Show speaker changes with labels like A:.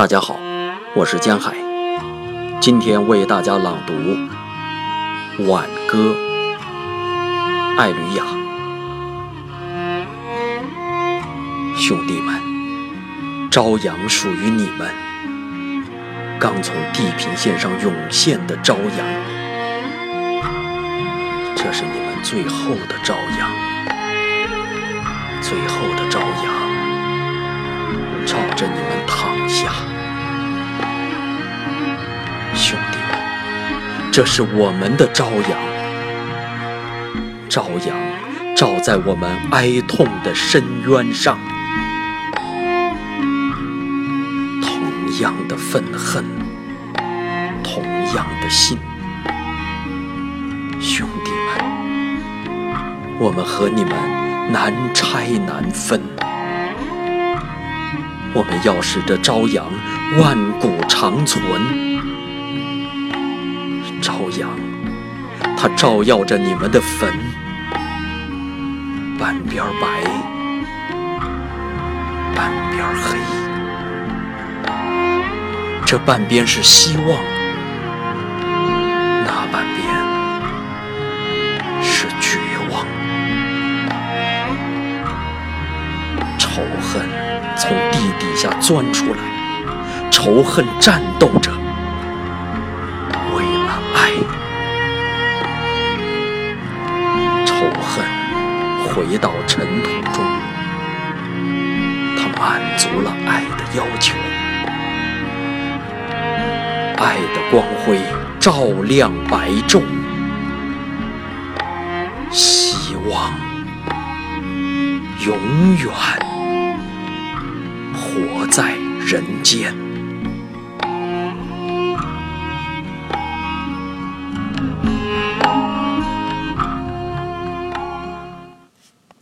A: 大家好，我是江海，今天为大家朗读《挽歌》，艾吕雅。兄弟们，朝阳属于你们，刚从地平线上涌现的朝阳，这是你们最后的朝阳，最后的朝阳，朝着你们下。兄弟们，这是我们的朝阳，朝阳照在我们哀痛的深渊上，同样的愤恨，同样的心，兄弟们，我们和你们难拆难分，我们要使这朝阳万古长存。朝阳，它照耀着你们的坟，半边白，半边黑。这半边是希望，那半边是绝望。仇恨从地底下钻出来，仇恨战斗着。为了爱，仇恨回到尘土中，它满足了爱的要求，爱的光辉照亮白昼，希望永远活在人间。